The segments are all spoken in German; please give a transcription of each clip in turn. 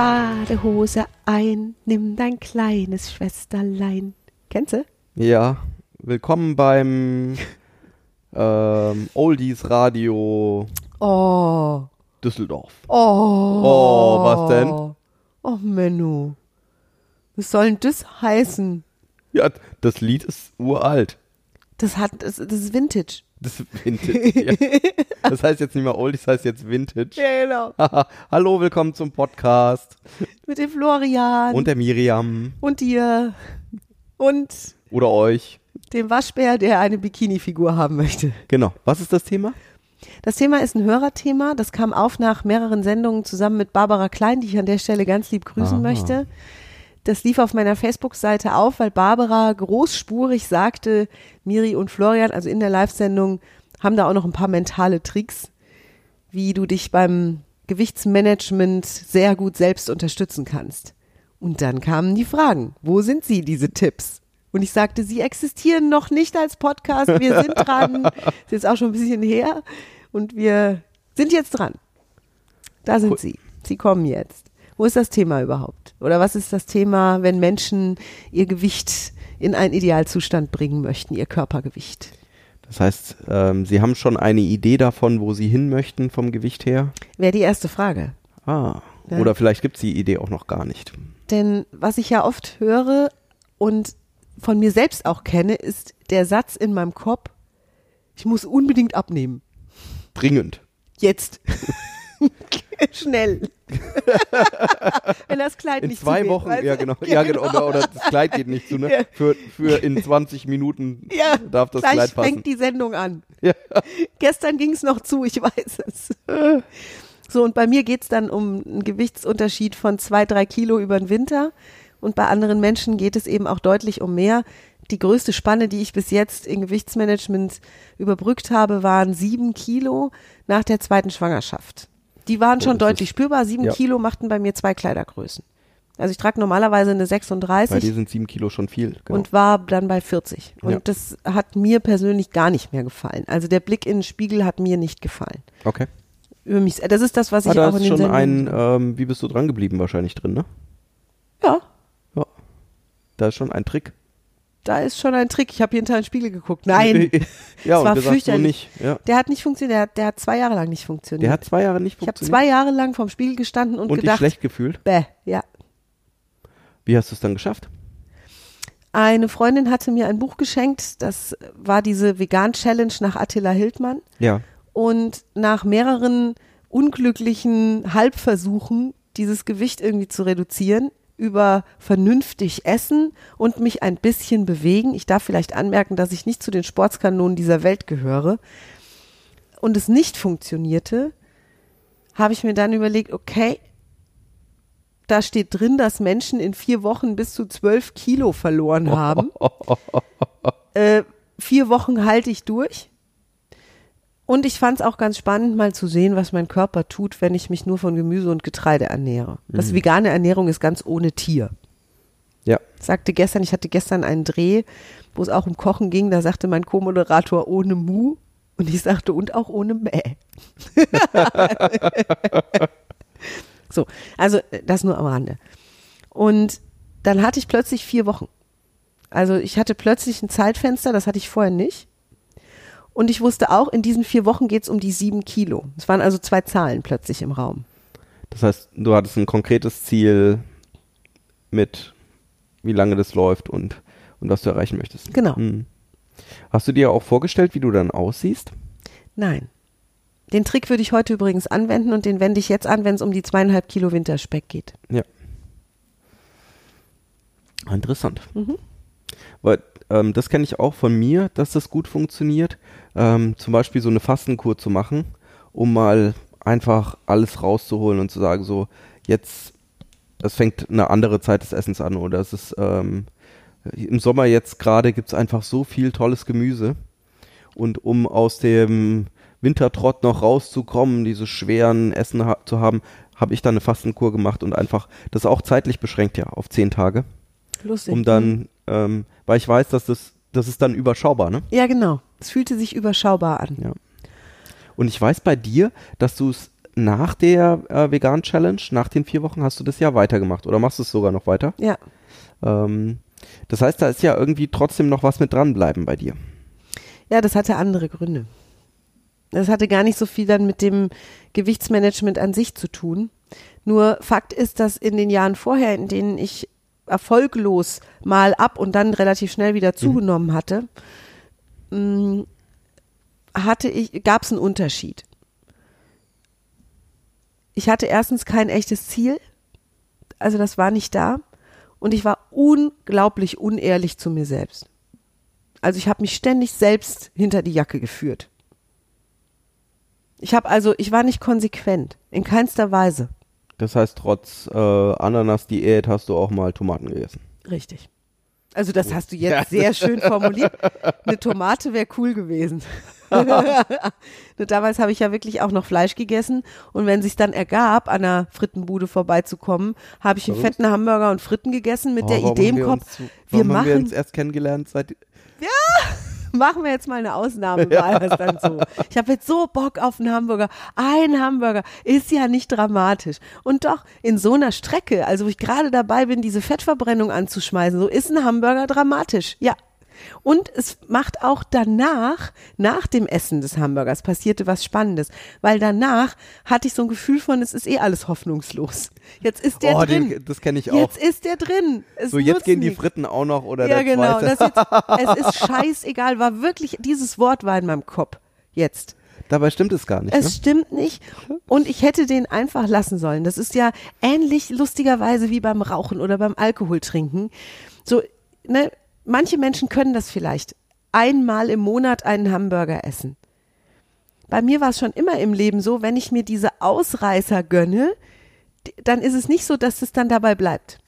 Badehose ein, nimm dein kleines Schwesterlein. Kennst du? Ja, willkommen beim ähm, Oldies Radio Oh. Düsseldorf. Oh. Oh, was denn? Oh, Menno. Was soll denn das heißen? Ja, das Lied ist uralt. Das hat, das, das ist Vintage. Das ist Vintage. ja. Das heißt jetzt nicht mehr Oldies, das heißt jetzt Vintage. Ja, genau. Hallo, willkommen zum Podcast. Mit dem Florian. Und der Miriam. Und dir. Und Oder euch. dem Waschbär, der eine Bikini-Figur haben möchte. Genau. Was ist das Thema? Das Thema ist ein Hörerthema. Das kam auf nach mehreren Sendungen zusammen mit Barbara Klein, die ich an der Stelle ganz lieb grüßen Aha. möchte. Das lief auf meiner Facebook-Seite auf, weil Barbara großspurig sagte, Miri und Florian, also in der Live-Sendung, haben da auch noch ein paar mentale Tricks, wie du dich beim Gewichtsmanagement sehr gut selbst unterstützen kannst. Und dann kamen die Fragen. Wo sind sie, diese Tipps? Und ich sagte, sie existieren noch nicht als Podcast. Wir sind dran. ist jetzt auch schon ein bisschen her. Und wir sind jetzt dran. Da sind Cool. sie. Sie kommen jetzt. Wo ist das Thema überhaupt? Oder was ist das Thema, wenn Menschen ihr Gewicht in einen Idealzustand bringen möchten, ihr Körpergewicht? Das heißt, ähm, Sie haben schon eine Idee davon, wo Sie hin möchten vom Gewicht her? Wäre die erste Frage. Ah. Ja. Oder vielleicht gibt es die Idee auch noch gar nicht. Denn was ich ja oft höre und von mir selbst auch kenne, ist der Satz in meinem Kopf, ich muss unbedingt abnehmen. Dringend. Jetzt. Schnell. Wenn das Kleid In nicht zwei zugeht, Wochen, weißt ja genau, ja genau, oder, oder das Kleid geht nicht zu, ne? Ja. Für, für in 20 Minuten Ja, darf das Kleid passen. fängt die Sendung an. Ja. Gestern ging es noch zu, ich weiß es. So, und bei mir geht's dann um einen Gewichtsunterschied von zwei, drei Kilo über den Winter. Und bei anderen Menschen geht es eben auch deutlich um mehr. Die größte Spanne, die ich bis jetzt in Gewichtsmanagement überbrückt habe, waren sieben Kilo nach der zweiten Schwangerschaft. Die waren schon deutlich spürbar. Sieben ja. Kilo machten bei mir zwei Kleidergrößen. Also ich trage normalerweise eine Bei 36 dir sind sieben Kilo schon viel. Genau. und war dann bei 40. Und Ja. das hat mir persönlich gar nicht mehr gefallen. Also der Blick in den Spiegel hat mir nicht gefallen. okay. Über mich, das ist das, was ich Ah, da auch in ist den schon ein, ähm, wie bist du dran geblieben wahrscheinlich drin, ne? Ja, Ja. Da ist schon ein Trick. Da ist schon ein Trick. Ich habe hinter den Spiegel geguckt. Nein, ja, und war fürchterlich. nicht. Ja. der hat nicht funktioniert. Der hat, der hat zwei Jahre lang nicht funktioniert. Der hat zwei Jahre nicht ich habe funktioniert. zwei Jahre lang vorm Spiegel gestanden und, und gedacht, schlecht gefühlt. bäh, ja. Wie hast du es dann geschafft? Eine Freundin hatte mir ein Buch geschenkt. Das war diese Vegan-Challenge nach Attila Hildmann. Ja. Und nach mehreren unglücklichen Halbversuchen, dieses Gewicht irgendwie zu reduzieren, über vernünftig essen und mich ein bisschen bewegen. Ich darf vielleicht anmerken, dass ich nicht zu den Sportskanonen dieser Welt gehöre. Und es nicht funktionierte, habe ich mir dann überlegt, okay, da steht drin, dass Menschen in vier Wochen bis zu zwölf Kilo verloren haben. äh, vier Wochen halte ich durch. Und ich fand es auch ganz spannend, mal zu sehen, was mein Körper tut, wenn ich mich nur von Gemüse und Getreide ernähre. Das vegane Ernährung ist ganz ohne Tier. Ja. Ich sagte gestern, ich hatte gestern einen Dreh, wo es auch um Kochen ging, da sagte mein Co-Moderator ohne Mu und ich sagte und auch ohne Mäh. so, also das nur am Rande. Und dann hatte ich plötzlich vier Wochen. Also ich hatte plötzlich ein Zeitfenster, das hatte ich vorher nicht. Und ich wusste auch, in diesen vier Wochen geht es um die sieben Kilo. Es waren also zwei Zahlen plötzlich im Raum. Das heißt, du hattest ein konkretes Ziel mit, wie lange das läuft und, und was du erreichen möchtest. Genau. Hm. Hast du dir auch vorgestellt, wie du dann aussiehst? Nein. Den Trick würde ich heute übrigens anwenden und den wende ich jetzt an, wenn es um die zweieinhalb Kilo Winterspeck geht. Ja. Interessant. Mhm. Weil ähm, das kenne ich auch von mir, dass das gut funktioniert. Ähm, zum Beispiel so eine Fastenkur zu machen, um mal einfach alles rauszuholen und zu sagen, so jetzt, es fängt eine andere Zeit des Essens an oder es ist ähm, im Sommer jetzt gerade gibt es einfach so viel tolles Gemüse. Und um aus dem Wintertrott noch rauszukommen, diese schweren Essen ha zu haben, habe ich dann eine Fastenkur gemacht und einfach, das ist auch zeitlich beschränkt ja, auf zehn Tage, Lustig. um dann, ähm, weil ich weiß, dass das, das ist dann überschaubar, ne? Ja, genau. Es fühlte sich überschaubar an. Ja. Und ich weiß bei dir, dass du es nach der äh, Vegan Challenge, nach den vier Wochen, hast du das ja weitergemacht oder machst du es sogar noch weiter? Ja. Ähm, das heißt, da ist ja irgendwie trotzdem noch was mit dranbleiben bei dir. Ja, das hatte andere Gründe. Das hatte gar nicht so viel dann mit dem Gewichtsmanagement an sich zu tun. Nur Fakt ist, dass in den Jahren vorher, in denen ich erfolglos mal ab und dann relativ schnell wieder zugenommen hatte, mh, hatte ich, gab es einen Unterschied. Ich hatte erstens kein echtes Ziel, also das war nicht da, und ich war unglaublich unehrlich zu mir selbst. Also ich habe mich ständig selbst hinter die Jacke geführt. Ich habe also, ich war nicht konsequent, in keinster Weise. Das heißt, trotz äh, Ananas-Diät hast du auch mal Tomaten gegessen. Richtig. Also das hast du jetzt sehr schön formuliert. Eine Tomate wäre cool gewesen. Nur damals habe ich ja wirklich auch noch Fleisch gegessen. Und wenn sich dann ergab, an einer Frittenbude vorbeizukommen, habe ich einen fetten Hamburger und Fritten gegessen mit Oh, der Idee im wir Kopf, uns wir haben wir machen uns erst kennengelernt seit machen wir jetzt mal eine Ausnahme, war es dann so. Ich habe jetzt so Bock auf einen Hamburger. Ein Hamburger ist ja nicht dramatisch. Und doch, in so einer Strecke, also wo ich gerade dabei bin, diese Fettverbrennung anzuschmeißen, so ist ein Hamburger dramatisch. Ja. Und es macht auch danach, nach dem Essen des Hamburgers, passierte was Spannendes. Weil danach hatte ich so ein Gefühl von, es ist eh alles hoffnungslos. Jetzt ist der Oh, drin. den, das kenne ich auch. Jetzt ist der drin. Es so, jetzt gehen die. Fritten auch noch oder Ja, der genau. jetzt, es ist scheißegal, war wirklich, dieses Wort war in meinem Kopf. Jetzt. Dabei stimmt es gar nicht. Es ne? stimmt nicht. Und ich hätte den einfach lassen sollen. Das ist ja ähnlich lustigerweise wie beim Rauchen oder beim Alkohol trinken. So, ne, manche Menschen können das vielleicht. Einmal im Monat einen Hamburger essen. Bei mir war es schon immer im Leben so, wenn ich mir diese Ausreißer gönne, dann ist es nicht so, dass es dann dabei bleibt.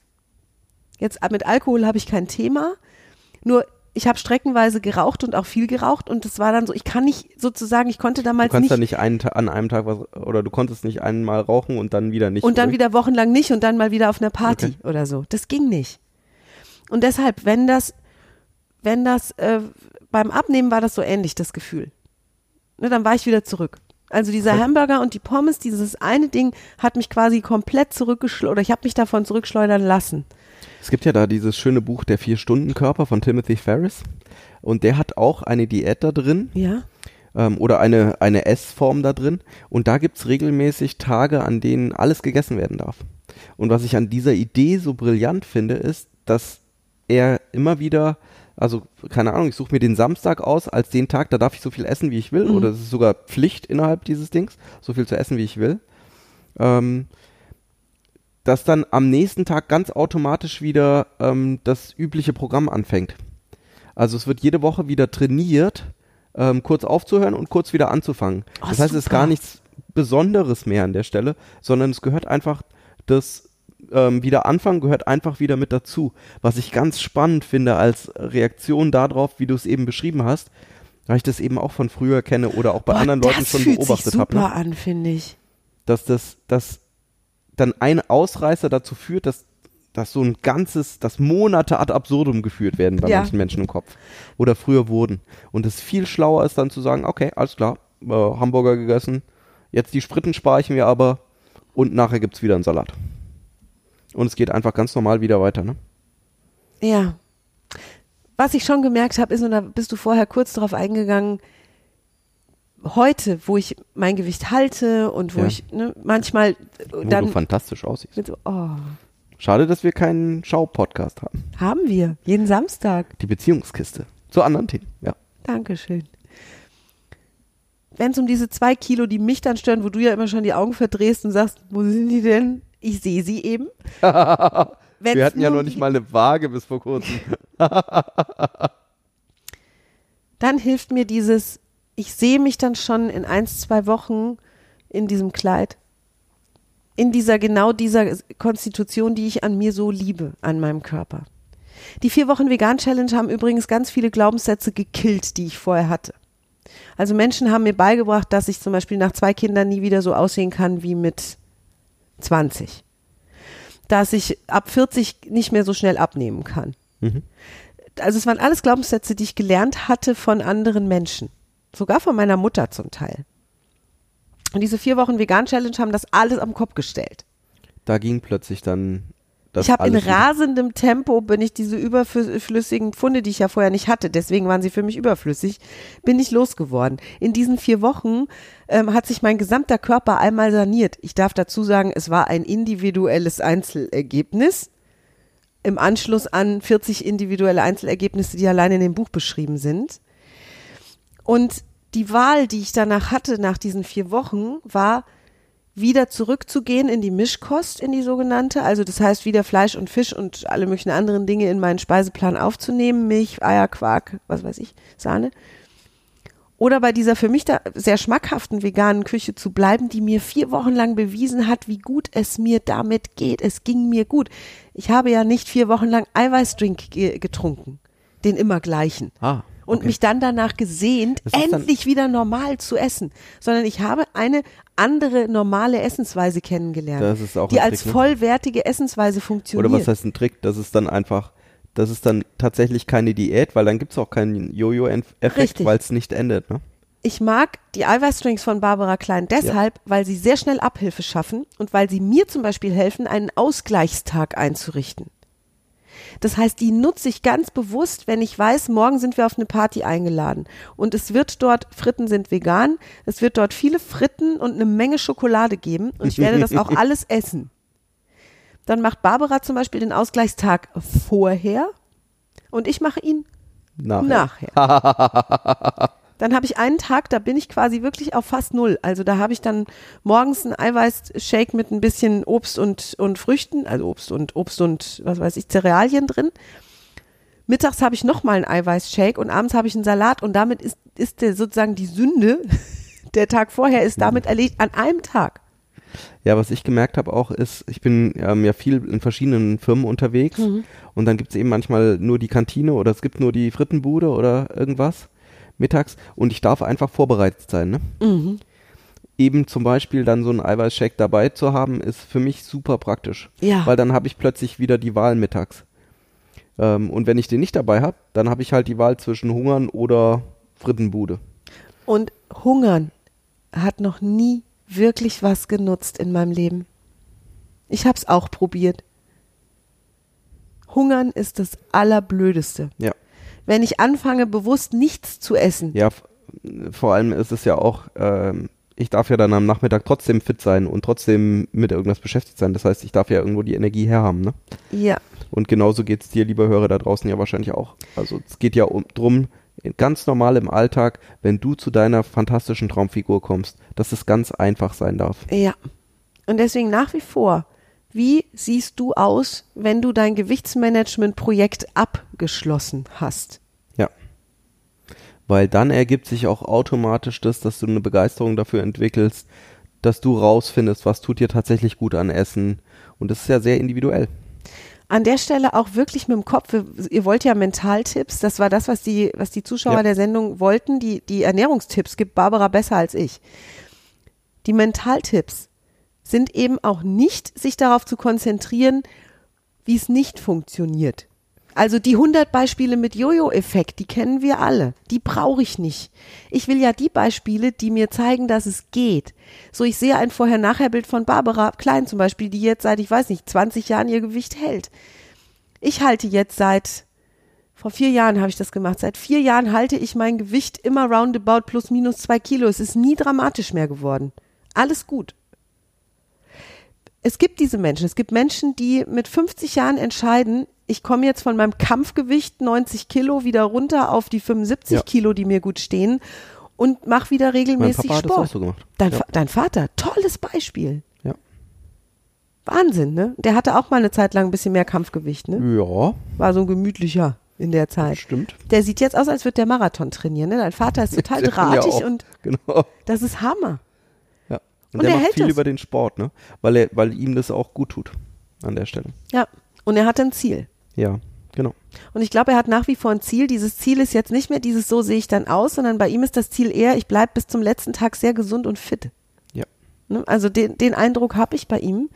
Jetzt äh, mit Alkohol habe ich kein Thema, nur ich habe streckenweise geraucht und auch viel geraucht und es war dann so, ich kann nicht sozusagen, ich konnte Du damals kannst nicht ja nicht einen, an einem Tag was, oder du konntest nicht einmal rauchen und dann wieder nicht. und dann wieder wochenlang nicht und dann mal wieder auf einer Party Okay. oder so. Das ging nicht. Und deshalb, wenn das, wenn das äh, beim Abnehmen war das so ähnlich, das Gefühl. Ne, dann war ich wieder zurück. Also dieser Hamburger und die Pommes, dieses eine Ding hat mich quasi komplett zurückgeschleudert, oder ich habe mich davon zurückschleudern lassen. Es gibt ja da dieses schöne Buch Der Vier-Stunden-Körper von Timothy Ferris. Und der hat auch eine Diät da drin Ja. ähm, oder eine, eine Essform da drin. Und da gibt's regelmäßig Tage, an denen alles gegessen werden darf. Und was ich an dieser Idee so brillant finde, ist, dass er immer wieder, also keine Ahnung, ich suche mir den Samstag aus als den Tag, da darf ich so viel essen, wie ich will. Mhm. Oder es ist sogar Pflicht innerhalb dieses Dings, so viel zu essen, wie ich will. Ähm, dass dann am nächsten Tag ganz automatisch wieder ähm, das übliche Programm anfängt. Also es wird jede Woche wieder trainiert, ähm, kurz aufzuhören und kurz wieder anzufangen. Oh, das heißt, es ist super. gar nichts Besonderes mehr an der Stelle, sondern es gehört einfach das ähm, wieder anfangen gehört einfach wieder mit dazu. Was ich ganz spannend finde als Reaktion darauf, wie du es eben beschrieben hast, weil ich das eben auch von früher kenne oder auch bei Boah, anderen Leuten das schon fühlt beobachtet sich habe. super Ne? an, finde ich. dass das, dass dann ein Ausreißer dazu führt, dass, dass so ein ganzes, dass Monate ad absurdum geführt werden bei Ja. manchen Menschen im Kopf. Oder früher wurden. Und es viel schlauer ist dann zu sagen, okay, alles klar, äh, Hamburger gegessen, jetzt die Spritten spare ich mir aber und nachher gibt's wieder einen Salat. Und es geht einfach ganz normal wieder weiter, ne? Ja. Was ich schon gemerkt habe, ist, und da bist du vorher kurz darauf eingegangen, heute, wo ich mein Gewicht halte und wo Ja. ich ne, manchmal Wo dann du fantastisch aussiehst. so, oh, Schade, dass wir keinen Schau-Podcast haben. haben wir, jeden Samstag. Die Beziehungskiste. Zu anderen Themen, ja. Dankeschön. Wenn es um diese zwei Kilo, die mich dann stören, wo du ja immer schon die Augen verdrehst und sagst, wo sind die denn? Ich sehe sie eben. Wenn's Wir hatten ja noch nicht mal eine Waage bis vor kurzem. dann hilft mir dieses, ich sehe mich dann schon in eins, zwei Wochen in diesem Kleid. In dieser, genau dieser Konstitution, die ich an mir so liebe, an meinem Körper. Die vier Wochen Vegan Challenge haben übrigens ganz viele Glaubenssätze gekillt, die ich vorher hatte. Also Menschen haben mir beigebracht, dass ich zum Beispiel nach zwei Kindern nie wieder so aussehen kann wie mit 20. Dass ich ab 40 nicht mehr so schnell abnehmen kann Mhm. also es waren alles Glaubenssätze, die ich gelernt hatte von anderen Menschen. Sogar von meiner Mutter zum Teil. Und diese vier Wochen Vegan-Challenge haben das alles am Kopf gestellt. Da ging plötzlich dann ich habe in rasendem Tempo, bin ich diese überflüssigen Pfunde, die ich ja vorher nicht hatte, deswegen waren sie für mich überflüssig, bin ich losgeworden. In diesen vier Wochen ähm, hat sich mein gesamter Körper einmal saniert. Ich darf dazu sagen, es war ein individuelles Einzelergebnis. Im Anschluss an 40 individuelle Einzelergebnisse, die allein in dem Buch beschrieben sind. Und die Wahl, die ich danach hatte, nach diesen vier Wochen, war, wieder zurückzugehen in die Mischkost, in die sogenannte. Also das heißt, wieder Fleisch und Fisch und alle möglichen anderen Dinge in meinen Speiseplan aufzunehmen. Milch, Eier, Quark, was weiß ich, Sahne. Oder bei dieser für mich da sehr schmackhaften veganen Küche zu bleiben, die mir vier Wochen lang bewiesen hat, wie gut es mir damit geht. Es ging mir gut. Ich habe ja nicht vier Wochen lang Eiweißdrink ge getrunken. Den immer gleichen Ah, und okay. mich dann danach gesehnt, dann- endlich wieder normal zu essen, sondern ich habe eine andere normale Essensweise kennengelernt, Das ist auch die als Trick, ne? vollwertige Essensweise funktioniert. Oder was heißt ein Trick? Das ist dann einfach, das ist dann tatsächlich keine Diät, weil dann gibt es auch keinen Jojo-Effekt, weil es nicht endet. Ne? ich mag die Eiweißdrinks von Barbara Klein deshalb, weil sie sehr schnell Abhilfe schaffen und weil sie mir zum Beispiel helfen, einen Ausgleichstag einzurichten. Das heißt, die nutze ich ganz bewusst, wenn ich weiß, morgen sind wir auf eine Party eingeladen und es wird dort, Fritten sind vegan, es wird dort viele Fritten und eine Menge Schokolade geben und ich werde das auch alles essen. Dann macht Barbara zum Beispiel den Ausgleichstag vorher und ich mache ihn Nachher. nachher. Dann habe ich einen Tag, da bin ich quasi wirklich auf fast null. Also da habe ich dann morgens einen Eiweißshake mit ein bisschen Obst und, und Früchten, also Obst und Obst und was weiß ich, Cerealien drin. Mittags habe ich nochmal einen Eiweißshake und abends habe ich einen Salat und damit ist, ist der sozusagen die Sünde, der Tag vorher ist damit erledigt an einem Tag. Ja, was ich gemerkt habe auch ist, ich bin ähm, ja viel in verschiedenen Firmen unterwegs Mhm. und dann gibt es eben manchmal nur die Kantine oder es gibt nur die Frittenbude oder irgendwas mittags und ich darf einfach vorbereitet sein. Ne? Mhm. Eben zum Beispiel dann so einen Eiweißshake dabei zu haben, ist für mich super praktisch. Ja. Weil dann habe ich plötzlich wieder die Wahl mittags. Ähm, und wenn ich den nicht dabei habe, dann habe ich halt die Wahl zwischen Hungern oder Frittenbude. Und Hungern hat noch nie wirklich was genutzt in meinem Leben. Ich habe es auch probiert. Hungern ist das Allerblödeste. Ja. Wenn ich anfange, bewusst nichts zu essen, Ja, vor allem ist es ja auch, ähm, ich darf ja dann am Nachmittag trotzdem fit sein und trotzdem mit irgendwas beschäftigt sein. Das heißt, ich darf ja irgendwo die Energie herhaben. Ne? ja, Und genauso geht es dir, lieber Hörer da draußen, ja wahrscheinlich auch. Also es geht ja um, drum, ganz normal im Alltag, wenn du zu deiner fantastischen Traumfigur kommst, dass es ganz einfach sein darf. ja. Und deswegen nach wie vor, wie siehst du aus, wenn du dein Gewichtsmanagement-Projekt abgeschlossen hast? Ja. Weil dann ergibt sich auch automatisch das, dass du eine Begeisterung dafür entwickelst, dass du rausfindest, was tut dir tatsächlich gut an Essen. Und das ist ja sehr individuell. an der Stelle auch wirklich mit dem Kopf, ihr wollt ja Mentaltipps, das war das, was die, was die Zuschauer Ja. der Sendung wollten, die, die Ernährungstipps gibt Barbara besser als ich. Die Mentaltipps sind eben auch nicht, sich darauf zu konzentrieren, wie es nicht funktioniert. Also die 100 Beispiele mit Jojo-Effekt, die kennen wir alle. Die brauche ich nicht. Ich will ja die Beispiele, die mir zeigen, dass es geht. So, ich sehe ein Vorher-Nachher-Bild von Barbara Klein zum Beispiel, die jetzt seit, ich weiß nicht, 20 Jahren ihr Gewicht hält. Ich halte jetzt seit, vor vier Jahren habe ich das gemacht, seit vier Jahren halte ich mein Gewicht immer roundabout plus minus zwei Kilo. Es ist nie dramatisch mehr geworden. Alles gut es gibt diese Menschen. Es gibt Menschen, die mit 50 Jahren entscheiden, ich komme jetzt von meinem Kampfgewicht 90 Kilo wieder runter auf die 75 Ja. Kilo, die mir gut stehen und mach wieder Mein regelmäßig Papa hat das Sport. auch so gemacht. Dein, ja. Dein Vater, tolles Beispiel. Ja. Wahnsinn, ne? Der hatte auch mal eine Zeit lang ein bisschen mehr Kampfgewicht, ne? ja, War so ein gemütlicher in der Zeit. stimmt. Der sieht jetzt aus, als würde der Marathon trainieren, ne? Dein Vater ist total Ja, drahtig auch. und Genau. das ist Hammer. Und, Und der er macht hält viel das. über den Sport, ne? Weil er, weil ihm das auch gut tut an der Stelle. Ja. Und er hat ein Ziel. Ja, genau. Und ich glaube, er hat nach wie vor ein Ziel. Dieses Ziel ist jetzt nicht mehr dieses so sehe ich dann aus, sondern bei ihm ist das Ziel eher, ich bleibe bis zum letzten Tag sehr gesund und fit. Ja. Ne? Also den, den Eindruck habe ich bei ihm.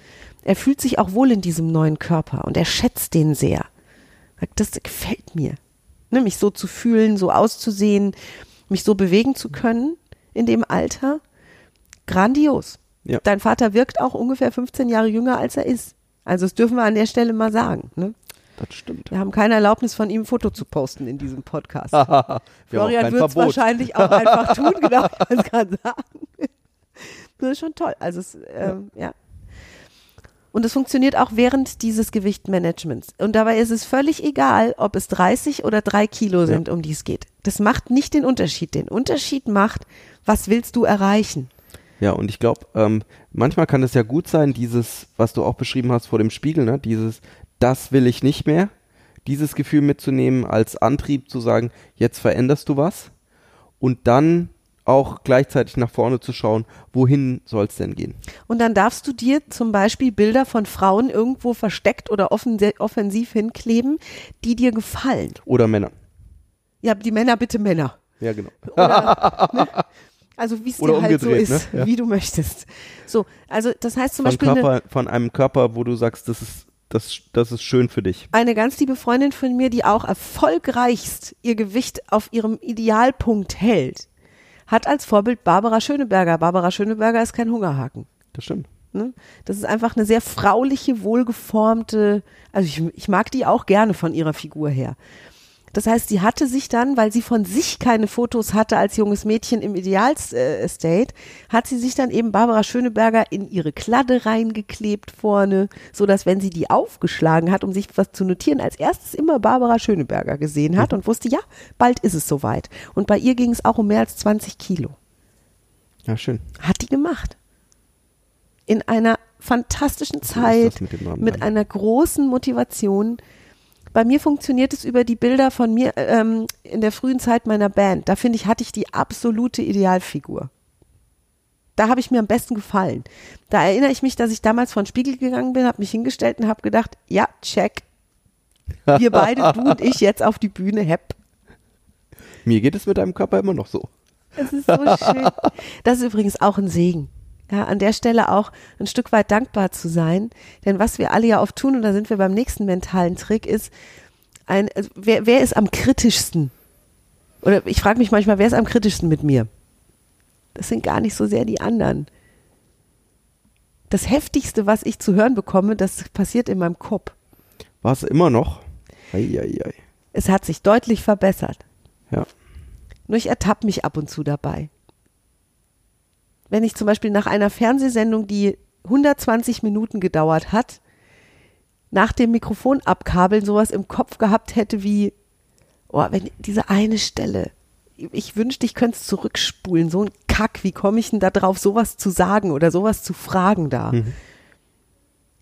Er fühlt sich auch wohl in diesem neuen Körper und er schätzt den sehr. Das gefällt mir. Ne? Mich so zu fühlen, so auszusehen, mich so bewegen zu können in dem Alter. Grandios. Ja. Dein Vater wirkt auch ungefähr 15 Jahre jünger, als er ist. Also das dürfen wir an der Stelle mal sagen. Ne? Das stimmt. Wir haben keine Erlaubnis von ihm, ein Foto zu posten in diesem Podcast. Florian wird es wahrscheinlich auch einfach tun, genau, ich kann es gerade sagen. Das ist schon toll. Also es, ähm, ja. Und es funktioniert auch während dieses Gewichtmanagements. Und dabei ist es völlig egal, ob es 30 oder 3 Kilo sind, um die es geht. Das macht nicht den Unterschied. Den Unterschied macht, was willst du erreichen? Ja, und ich glaube, ähm, manchmal kann es ja gut sein, dieses, was du auch beschrieben hast vor dem Spiegel, ne, dieses, das will ich nicht mehr, dieses Gefühl mitzunehmen als Antrieb zu sagen, jetzt veränderst du was und dann auch gleichzeitig nach vorne zu schauen, wohin soll es denn gehen? Und dann darfst du dir zum Beispiel Bilder von Frauen irgendwo versteckt oder offen, offensiv hinkleben, die dir gefallen. Oder Männer. Ja, die Männer bitte Männer. Ja, genau. Oder, ne? Also wie es dir halt so ist, ne? Ja. wie du möchtest. So, also das heißt zum Von, Beispiel Körper, von einem Körper, wo du sagst, das ist, das, das ist schön für dich. eine ganz liebe Freundin von mir, die auch erfolgreichst ihr Gewicht auf ihrem Idealpunkt hält, hat als Vorbild Barbara Schöneberger. Barbara Schöneberger ist kein Hungerhaken. Das stimmt. Ne? Das ist einfach eine sehr frauliche, wohlgeformte, also ich, ich mag die auch gerne von ihrer Figur her. Das heißt, sie hatte sich dann, weil sie von sich keine Fotos hatte als junges Mädchen im Ideal-Estate, hat sie sich dann eben Barbara Schöneberger in ihre Kladde reingeklebt vorne, so dass wenn sie die aufgeschlagen hat, um sich was zu notieren, als erstes immer Barbara Schöneberger gesehen hat und wusste, ja, bald ist es soweit. Und bei ihr ging es auch um mehr als 20 Kilo. Ja, schön. Hat die gemacht. In einer fantastischen Zeit, mit mit, einer großen Motivation. Bei mir funktioniert es über die Bilder von mir ähm, in der frühen Zeit meiner Band. Da finde ich, hatte ich die absolute Idealfigur. Da habe ich mir am besten gefallen. Da erinnere ich mich, dass ich damals vor den Spiegel gegangen bin, habe mich hingestellt und habe gedacht, ja, check. Wir beide, du und ich, jetzt auf die Bühne, hepp. Mir geht es mit deinem Körper immer noch so. Es ist so schön. Das ist übrigens auch ein Segen. Ja, an der Stelle auch ein Stück weit dankbar zu sein. Denn was wir alle ja oft tun, und da sind wir beim nächsten mentalen Trick, ist, ein, also wer, wer ist am kritischsten? Oder ich frage mich manchmal, wer ist am kritischsten mit mir? Das sind gar nicht so sehr die anderen. Das Heftigste, was ich zu hören bekomme, das passiert in meinem Kopf. War es immer noch? Eieiei. Es hat sich deutlich verbessert. Ja. Nur ich ertappe mich ab und zu dabei. Wenn ich zum Beispiel nach einer Fernsehsendung, die 120 Minuten gedauert hat, nach dem Mikrofon abkabeln sowas im Kopf gehabt hätte wie, oh, wenn diese eine Stelle, ich wünschte, ich könnte es zurückspulen, so ein Kack, wie komme ich denn da drauf, sowas zu sagen oder sowas zu fragen da? Mhm.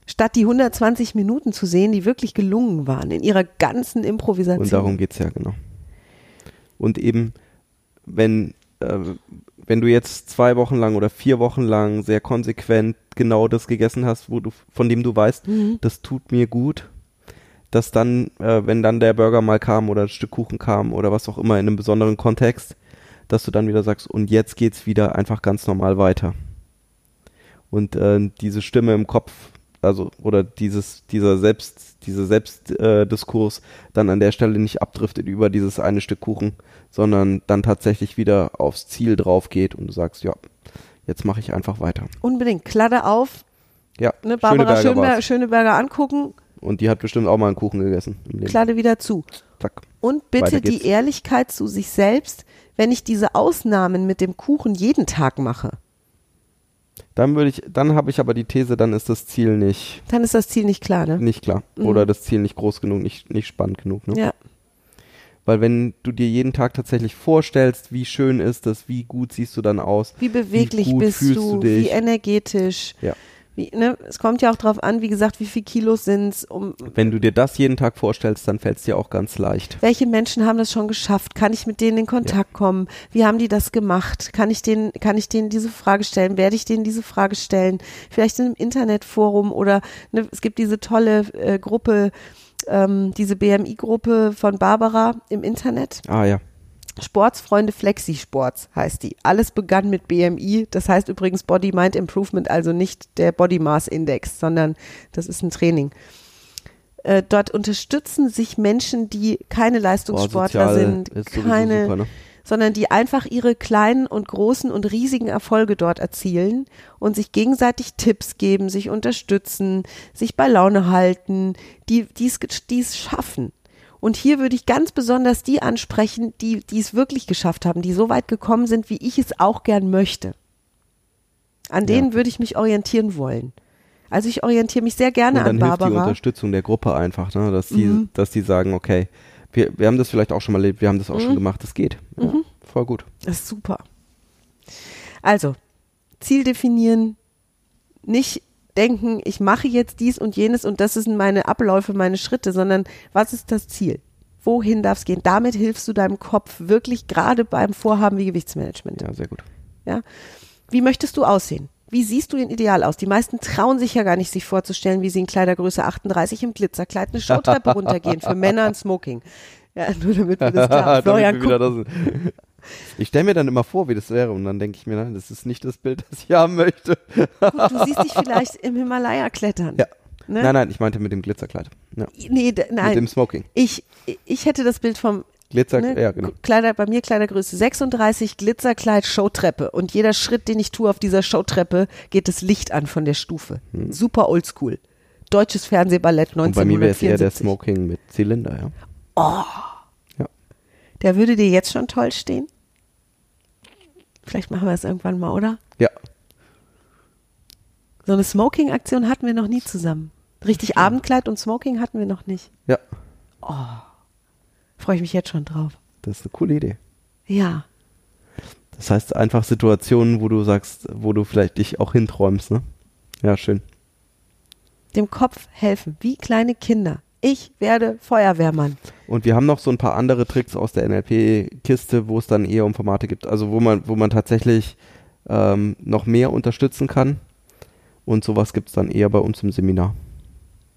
Statt die 120 Minuten zu sehen, die wirklich gelungen waren, in ihrer ganzen Improvisation. Und darum geht's ja, genau. Und eben, wenn, äh, wenn du jetzt zwei Wochen lang oder vier Wochen lang sehr konsequent genau das gegessen hast, wo du, von dem du weißt, Mhm. das tut mir gut, dass dann, äh, wenn dann der Burger mal kam oder ein Stück Kuchen kam oder was auch immer in einem besonderen Kontext, dass du dann wieder sagst, und jetzt geht's wieder einfach ganz normal weiter. Und äh, diese Stimme im Kopf, also oder dieses, dieser Selbst, dieser Selbstdiskurs äh, dann an der Stelle nicht abdriftet über dieses eine Stück Kuchen, sondern dann tatsächlich wieder aufs Ziel drauf geht und du sagst, ja, jetzt mache ich einfach weiter. Unbedingt. Kladde auf, Ja, ne, Barbara Schöneberger war's. Schöneberger angucken, Und die hat bestimmt auch mal einen Kuchen gegessen. Kladde wieder zu. Zack. Und bitte die. Ehrlichkeit zu sich selbst, wenn ich diese Ausnahmen mit dem Kuchen jeden Tag mache, Dann würde ich, dann habe ich aber die These, dann ist das Ziel nicht, dann ist das Ziel nicht klar, ne? nicht klar. Mhm. Oder das Ziel nicht groß genug, nicht, nicht spannend genug. Ne? Ja. Weil wenn du dir jeden Tag tatsächlich vorstellst, wie schön ist das, wie gut siehst du dann aus, Wie beweglich gut bist du, du wie energetisch. Ja. Wie, ne? Es kommt ja auch drauf an, wie gesagt, wie viel Kilos sind's, um wenn du dir das jeden Tag vorstellst, dann fällt es dir auch ganz leicht. welche Menschen haben das schon geschafft? Kann ich mit denen in Kontakt kommen? Wie haben die das gemacht? Kann ich denen, kann ich denen diese Frage stellen? Werde ich denen diese Frage stellen? Vielleicht in einem Internetforum oder ne, es gibt diese tolle äh, Gruppe, ähm, diese BMI-Gruppe von Barbara im Internet. Ah ja. Sportsfreunde Flexisports heißt die. Alles begann mit BMI, das heißt übrigens Body Mind Improvement, also nicht der Body Mass Index, sondern das ist ein Training. Äh, dort unterstützen sich Menschen, die keine Boah, Leistungssportler sozial sind, keine super, ne? sondern die einfach ihre kleinen und großen und riesigen Erfolge dort erzielen und sich gegenseitig Tipps geben, sich unterstützen, sich bei Laune halten, die dies schaffen. Und hier würde ich ganz besonders die ansprechen, die, die es wirklich geschafft haben, die so weit gekommen sind, wie ich es auch gern möchte. An denen ja. würde ich mich orientieren wollen. Also ich orientiere mich sehr gerne und dann an Barbara. Hilft die Unterstützung der Gruppe einfach, ne? dass, die, mhm. dass die sagen, okay, wir, wir haben das vielleicht auch schon mal erlebt, wir haben das auch mhm. schon gemacht, das geht. Ja, mhm. Voll gut. Das ist super. Also, Ziel definieren, nicht denken, ich mache jetzt dies und jenes und das sind meine Abläufe, meine Schritte, sondern was ist das Ziel? Wohin darf es gehen? Damit hilfst du deinem Kopf wirklich gerade beim Vorhaben wie Gewichtsmanagement. Ja, sehr gut. Ja. Wie möchtest du aussehen? Wie siehst du denn ideal aus? Die meisten trauen sich ja gar nicht, sich vorzustellen, wie sie in Kleidergröße 38 im Glitzerkleid eine Showtreppe runtergehen für Männer und Smoking. Ja, nur damit wir das klar Florian, das ich stelle mir dann immer vor, wie das wäre und dann denke ich mir, nein, das ist nicht das Bild, das ich haben möchte. du siehst dich vielleicht im Himalaya klettern. Ja. Ne? Nein, nein, ich meinte mit dem Glitzerkleid. Ja. Nee, nein. Mit dem Smoking. Ich, ich hätte das Bild vom Glitzer, ne? ja, genau. Kleider, bei mir Kleidergröße 36, Glitzerkleid, Showtreppe. Und jeder Schritt, den ich tue auf dieser Showtreppe, geht das Licht an von der Stufe. Hm. Super oldschool. Deutsches Fernsehballett 1974. Und bei mir wäre es eher der Smoking mit Zylinder, ja. Oh. Ja. Der würde dir jetzt schon toll stehen? Vielleicht machen wir es irgendwann mal, oder? Ja. So eine Smoking-Aktion hatten wir noch nie zusammen. Richtig Abendkleid und Smoking hatten wir noch nicht. Ja. Oh. Freue ich mich jetzt schon drauf. Das ist eine coole Idee. Ja. Das heißt einfach Situationen, wo du sagst, wo du vielleicht dich auch hinträumst, ne? Ja, schön. Dem Kopf helfen, wie kleine Kinder. Ich werde Feuerwehrmann. Und wir haben noch so ein paar andere Tricks aus der NLP-Kiste, wo es dann eher um Formate gibt, also wo man, wo man tatsächlich ähm, noch mehr unterstützen kann. Und sowas gibt es dann eher bei uns im Seminar.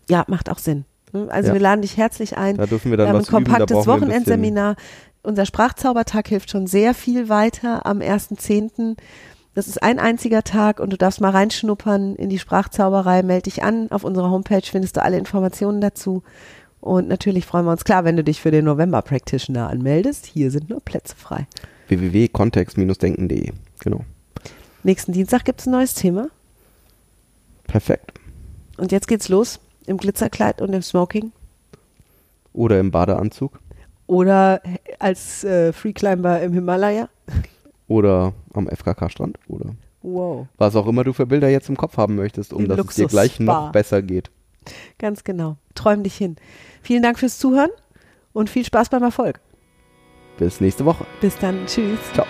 Ja, macht auch Sinn. Hm? Also ja. wir laden dich herzlich ein. Da dürfen wir dann wir haben was ein kompaktes üben, Wochenendseminar. Unser Sprachzaubertag hilft schon sehr viel weiter am 1.10. Das ist ein einziger Tag und du darfst mal reinschnuppern in die Sprachzauberei. Melde dich an. Auf unserer Homepage findest du alle Informationen dazu. Und natürlich freuen wir uns klar, wenn du dich für den November Practitioner anmeldest. Hier sind nur Plätze frei. www.kontext-denken.de. Genau. Nächsten Dienstag gibt es ein neues Thema. Perfekt. Und jetzt geht's los. Im Glitzerkleid und im Smoking. Oder im Badeanzug. Oder als äh, Freeclimber im Himalaya. Oder am FKK-Strand. Oder wow. was auch immer du für Bilder jetzt im Kopf haben möchtest, um Im dass Luxus es dir gleich noch besser geht. Ganz genau. Träum dich hin. Vielen Dank fürs Zuhören und viel Spaß beim Erfolg. Bis nächste Woche. Bis dann. Tschüss. Ciao.